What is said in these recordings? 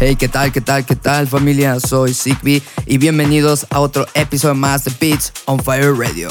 Hey, ¿qué tal? ¿Qué tal? ¿Qué tal familia? Soy Zigby y bienvenidos a otro episodio más de Beats on Fire Radio.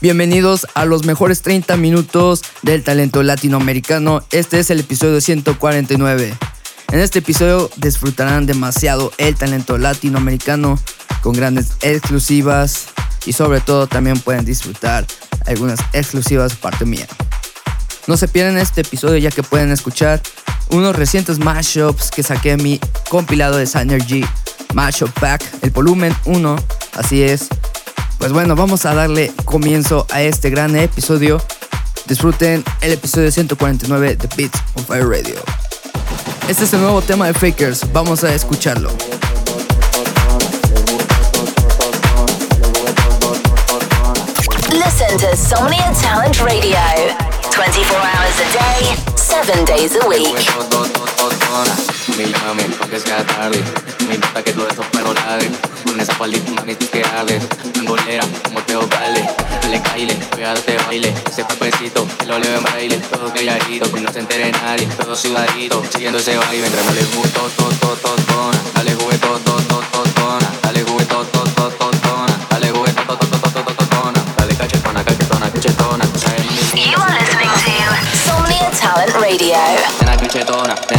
Bienvenidos a los mejores 30 minutos del talento latinoamericano. Este es el episodio 149. En este episodio disfrutarán demasiado el talento latinoamericano con grandes exclusivas y sobre todo también pueden disfrutar algunas exclusivas parte mía. No se pierdan este episodio ya que pueden escuchar unos recientes mashups que saqué en mi compilado de Synergy Mashup Pack, el volumen 1. Así es. Pues bueno, vamos a darle comienzo a este gran episodio. Disfruten el episodio 149 de Beats on Fire Radio. Este es el nuevo tema de Fakers. Vamos a escucharlo. Listen to Somnia Talent Radio. 24 hours a day, 7 days a week. Que tarde, me gusta que todo eso pero dale, con esa palita manito que dale, angolera, como te vale, le caile, voy a darte baile, ese papecito, que lo leve en baile, todo calladito, que no se entere nadie, todo sudadito, siguiendo ese baile, entre le gusto, to, to, to, dale juego. personas.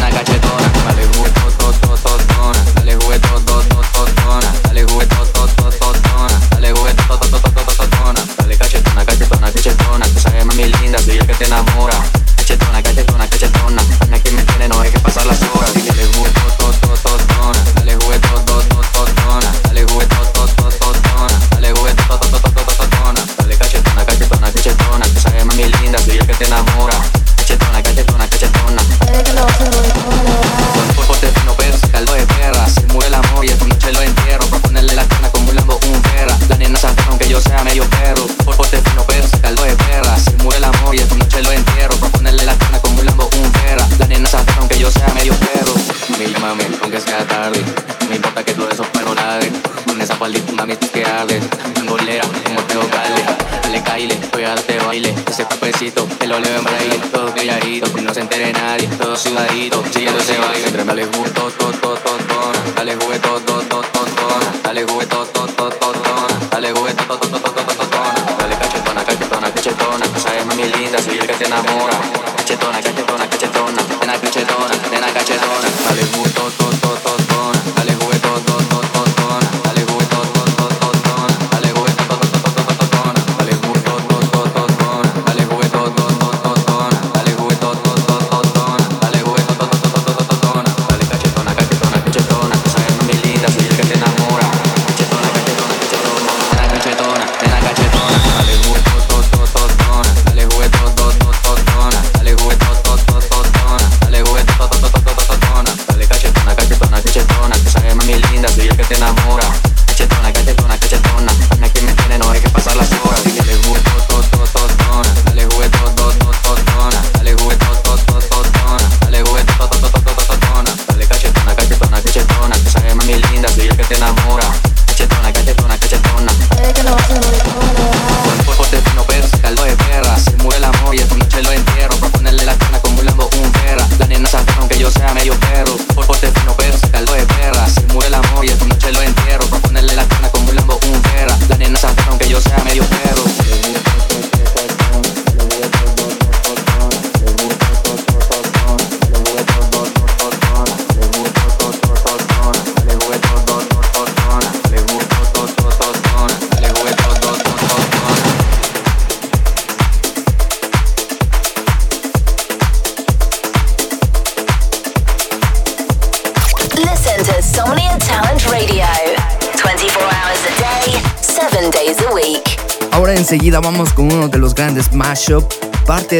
lo eleven para ahí. No se entere nadie. Todos sudaditos, chillando ese baile. Entre me alejo.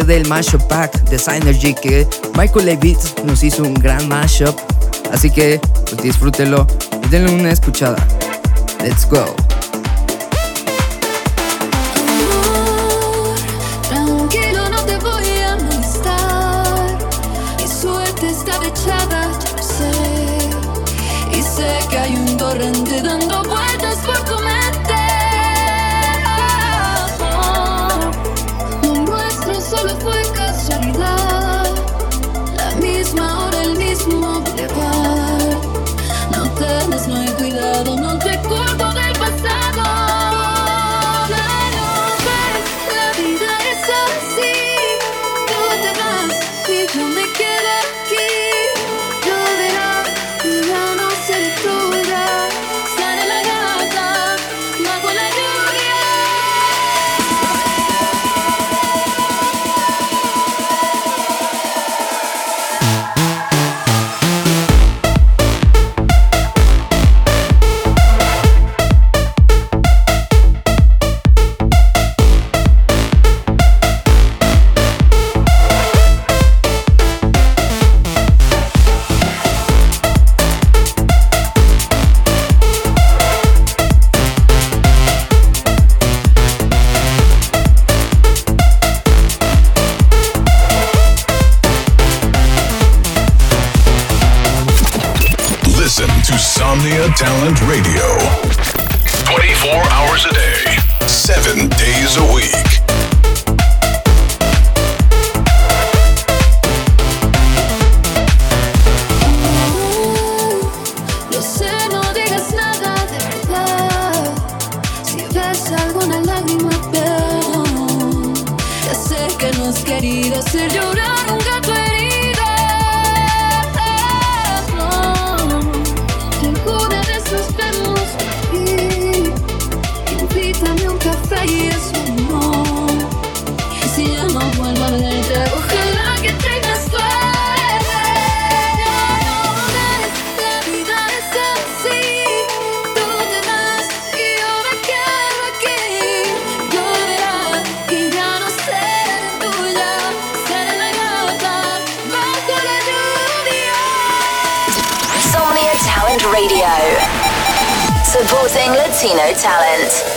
del mashup pack de Synergy que Michael A. Beats nos hizo un gran mashup. Así que pues disfrútelo y denle una escuchada. Let's go. Ser Latino talent.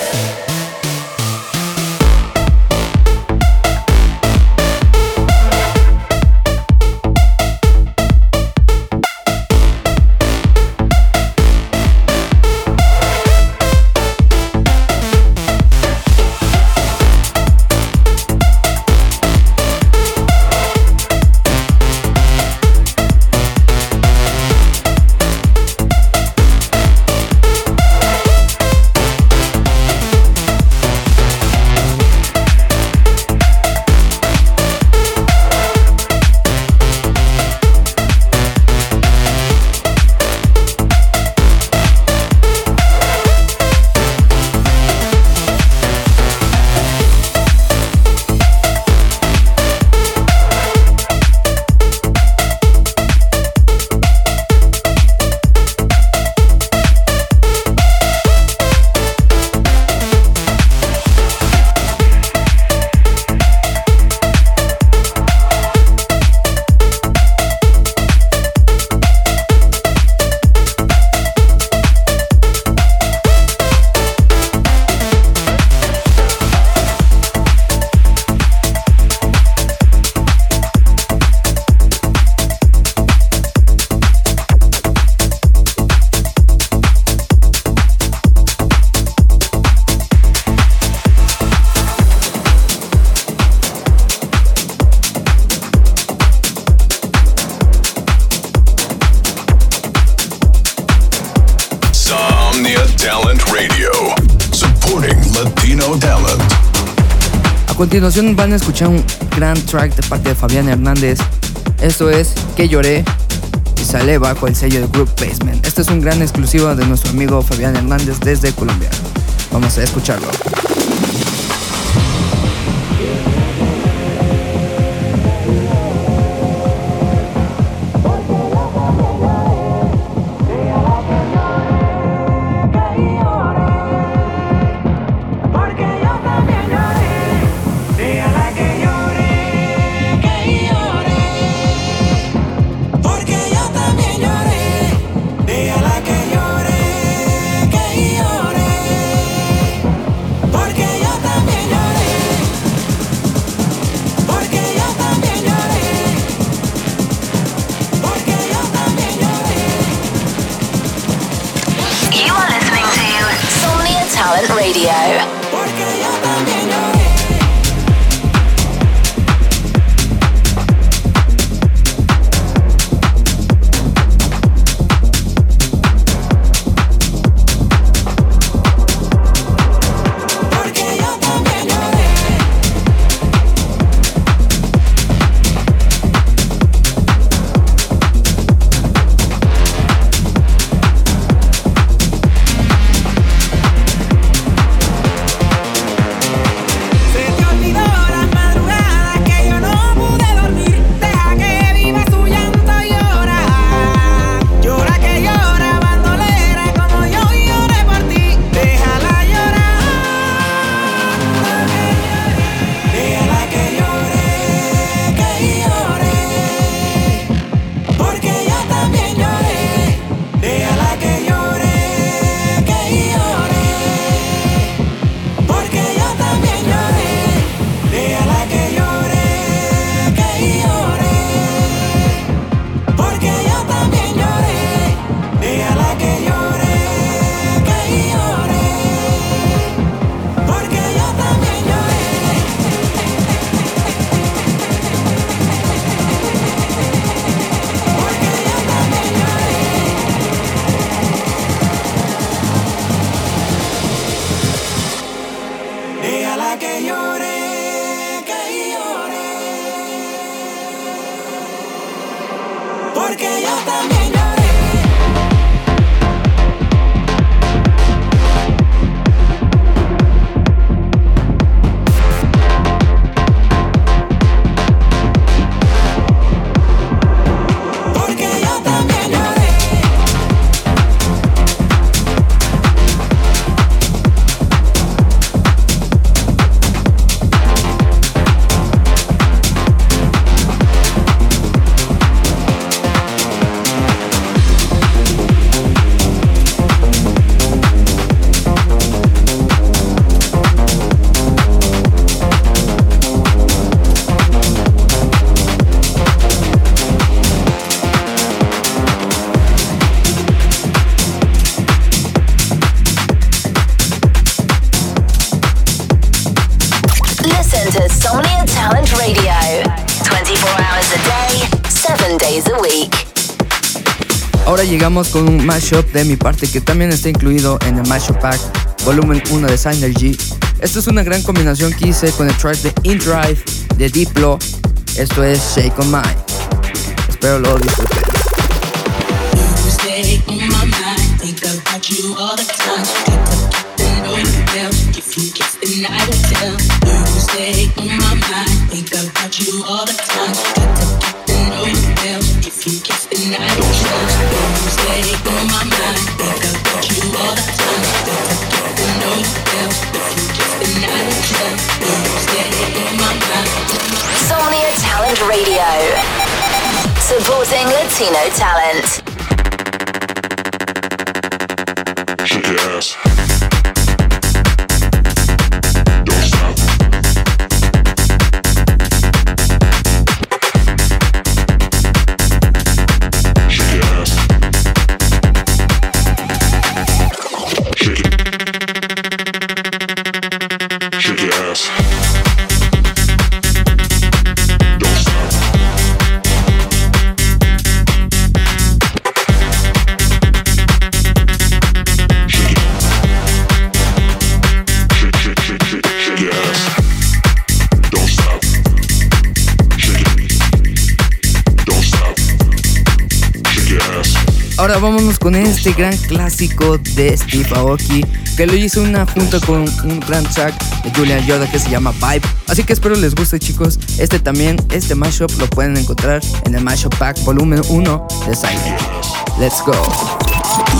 Latino Talent. A continuación van a escuchar un gran track de parte de Fabián Hernández. Esto es Que lloré y sale bajo el sello de Group Basement. Este es un gran exclusivo de nuestro amigo Fabián Hernández desde Colombia. Vamos a escucharlo. Radio. Porque yo también llegamos con un mashup de mi parte que también está incluido en el Mashup Pack volumen 1 de Synergy. Esto es una gran combinación que hice con el track de In Drive de Diplo. Esto es Shake on Mine. Espero lo disfruten. Somnia Talent Radio. Supporting Latino talent. Shake your ass. Ahora vámonos con este gran clásico de Steve Aoki que lo hizo una junta con un gran track de Julian Yoda que se llama Vibe. Así que espero les guste chicos. Este también, este mashup lo pueden encontrar en el Mashup Pack volumen 1 de Silent. Let's go.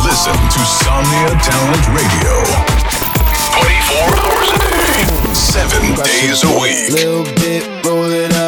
Listen to Somnia Talent Radio. 24 hours a day, 7 days a week. Little bit, roll it up,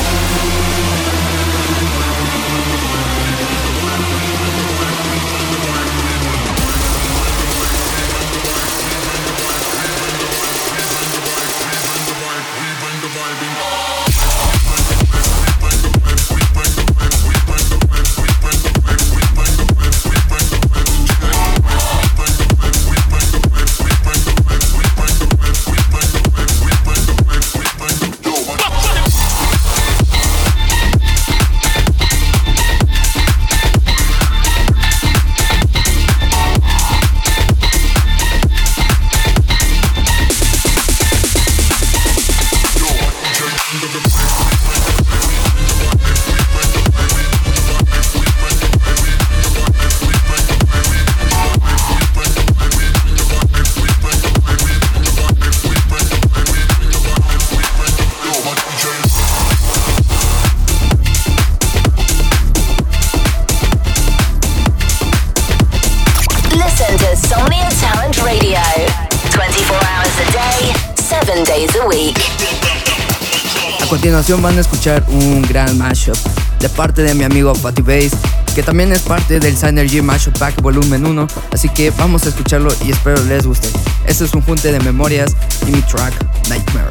Van a escuchar un gran mashup de parte de mi amigo Patty Bass, que también es parte del Synergy Mashup Pack Volumen 1, así que vamos a escucharlo y espero les guste. Este es un junte de memorias y mi track Nightmare.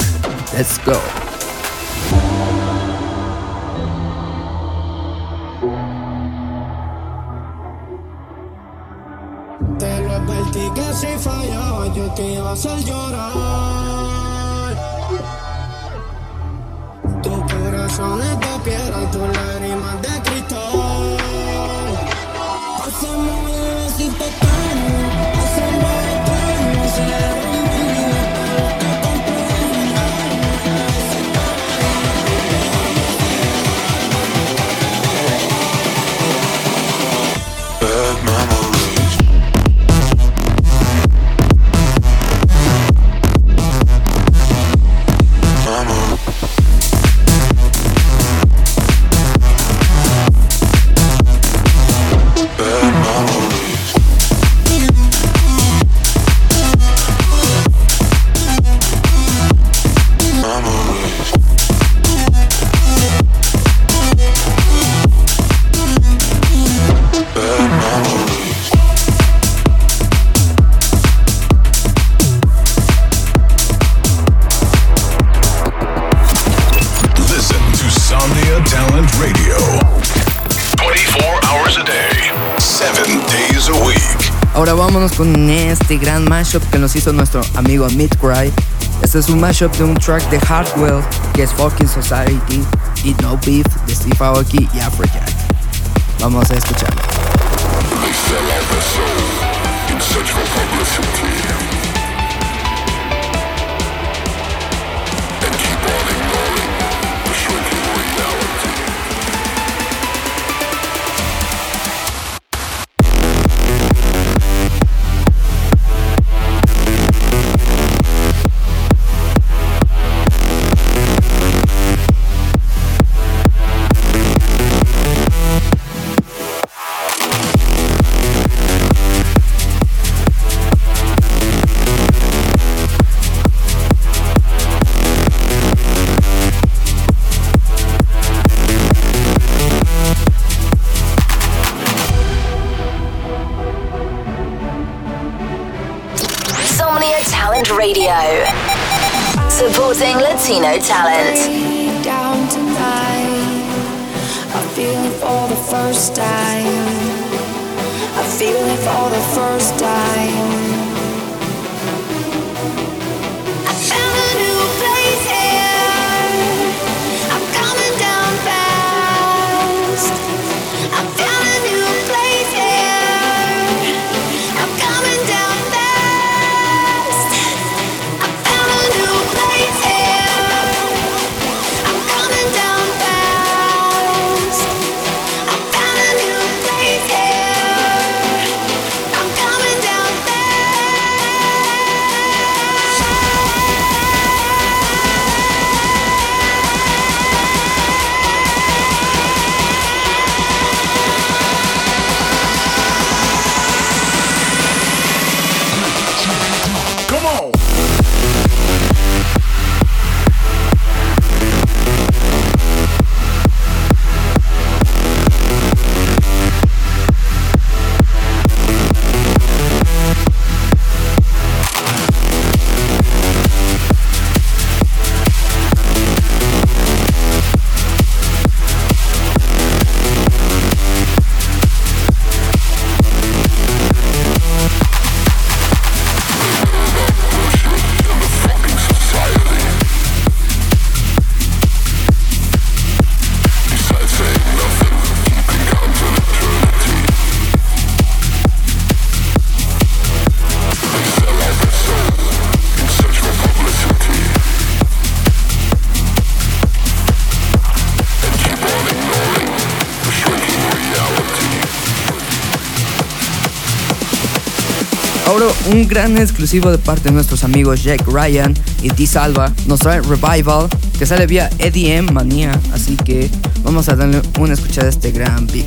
Let's go. Te lo que si fallaba yo te iba a hacer llorar. Corazón es de piedra y tus lágrimas de cristal. Bebecito eterno, vámonos con este gran mashup que nos hizo nuestro amigo Midcry. Este es un mashup de un track de Hardwell que es Fucking Society y No Beef de Steve Aoki y Afrojack. Vamos a escucharlo. Un gran exclusivo de parte de nuestros amigos Jack Ryan y D Salva. Nos trae Revival que sale vía EDM Manía, así que vamos a darle una escuchada a este gran Big.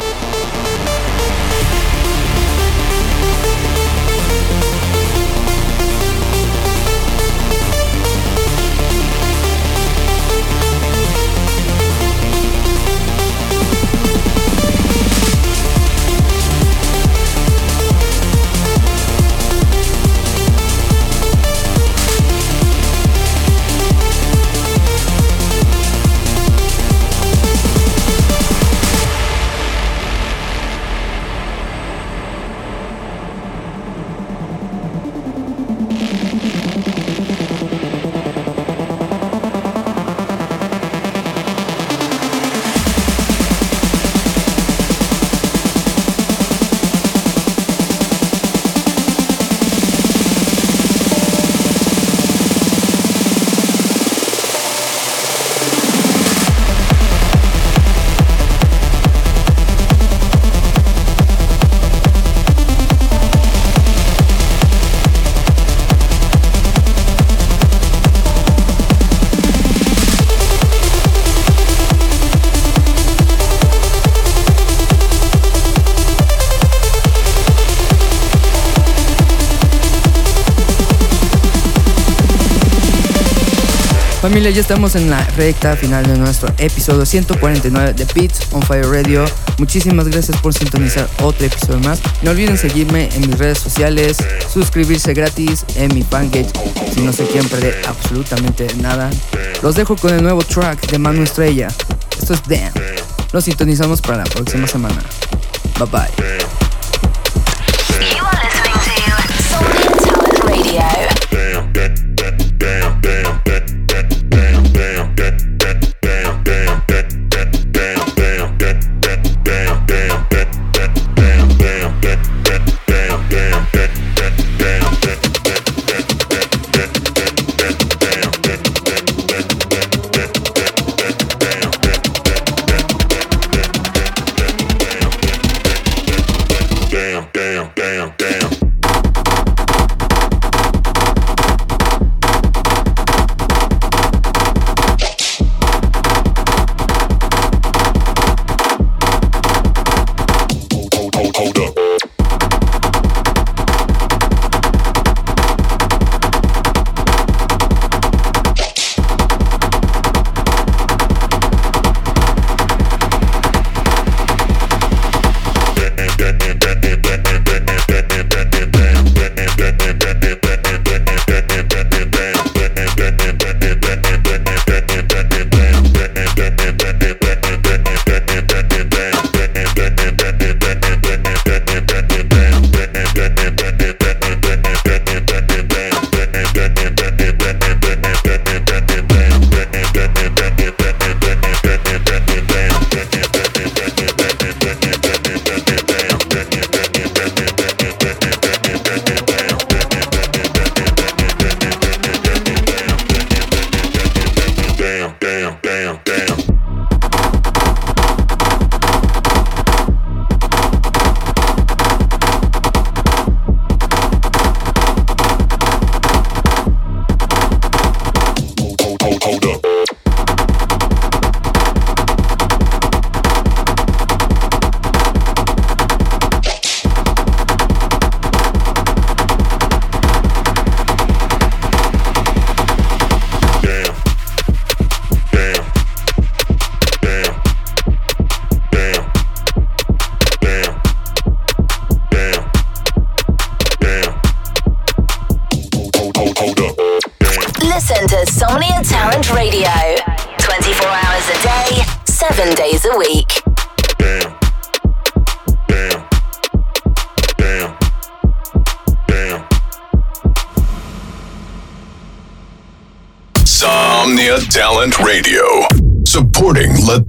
Familia, ya estamos en la recta final de nuestro episodio 149 de Beats on Fire Radio. Muchísimas gracias por sintonizar otro episodio más. No olviden seguirme en mis redes sociales, suscribirse gratis en mi fanpage si no se quieren perder absolutamente nada. Los dejo con el nuevo track de Manu Estrella. Esto es Damn. Nos sintonizamos para la próxima semana. Bye bye.